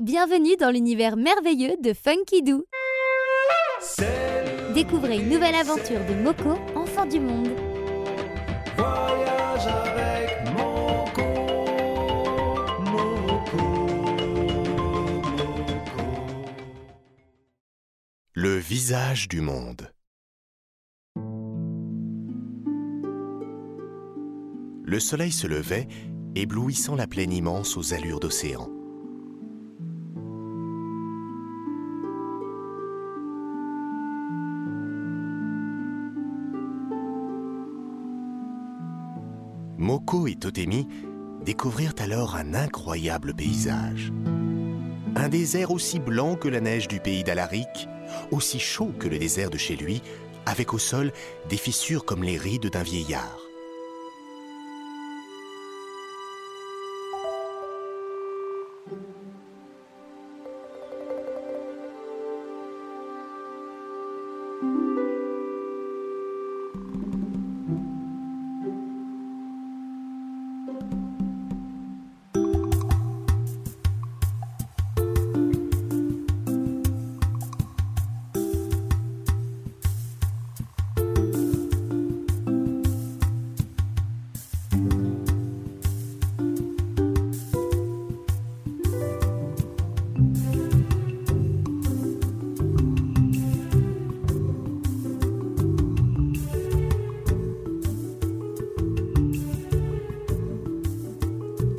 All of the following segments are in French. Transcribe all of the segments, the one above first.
Bienvenue dans l'univers merveilleux de Funky Doo. Découvrez une nouvelle aventure de Moko, enfant du monde. Voyage avec Moko, Moko, Moko. Le visage du monde. Le soleil se levait, éblouissant la plaine immense aux allures d'océan. Moko et Totemi découvrirent alors un incroyable paysage. Un désert aussi blanc que la neige du pays d'Alaric, aussi chaud que le désert de chez lui, avec au sol des fissures comme les rides d'un vieillard.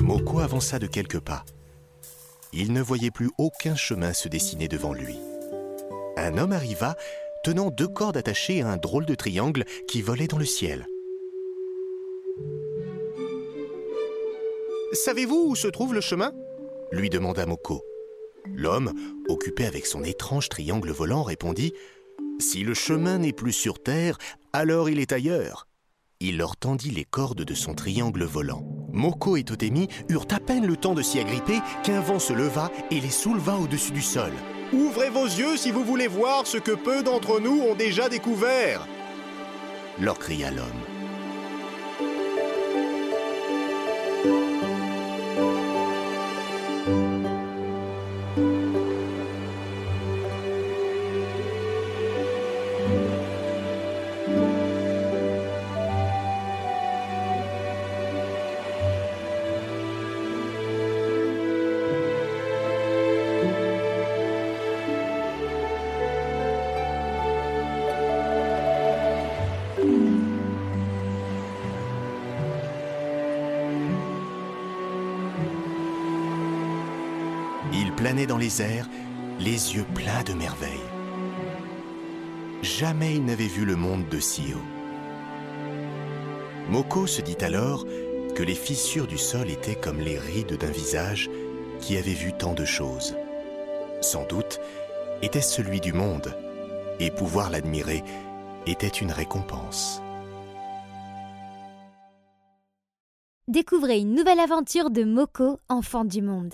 Moko avança de quelques pas. Il ne voyait plus aucun chemin se dessiner devant lui. Un homme arriva, tenant deux cordes attachées à un drôle de triangle qui volait dans le ciel. Savez-vous où se trouve le chemin? lui demanda Moko. L'homme, occupé avec son étrange triangle volant, répondit Si le chemin n'est plus sur terre, alors il est ailleurs. Il leur tendit les cordes de son triangle volant. Moko et Totemi eurent à peine le temps de s'y agripper qu'un vent se leva et les souleva au-dessus du sol. Ouvrez vos yeux si vous voulez voir ce que peu d'entre nous ont déjà découvert. leur cria l'homme. Il planait dans les airs, les yeux pleins de merveilles. Jamais il n'avait vu le monde de si haut. Moko se dit alors que les fissures du sol étaient comme les rides d'un visage qui avait vu tant de choses. Sans doute était-ce celui du monde, et pouvoir l'admirer était une récompense. Découvrez une nouvelle aventure de Moko, enfant du monde.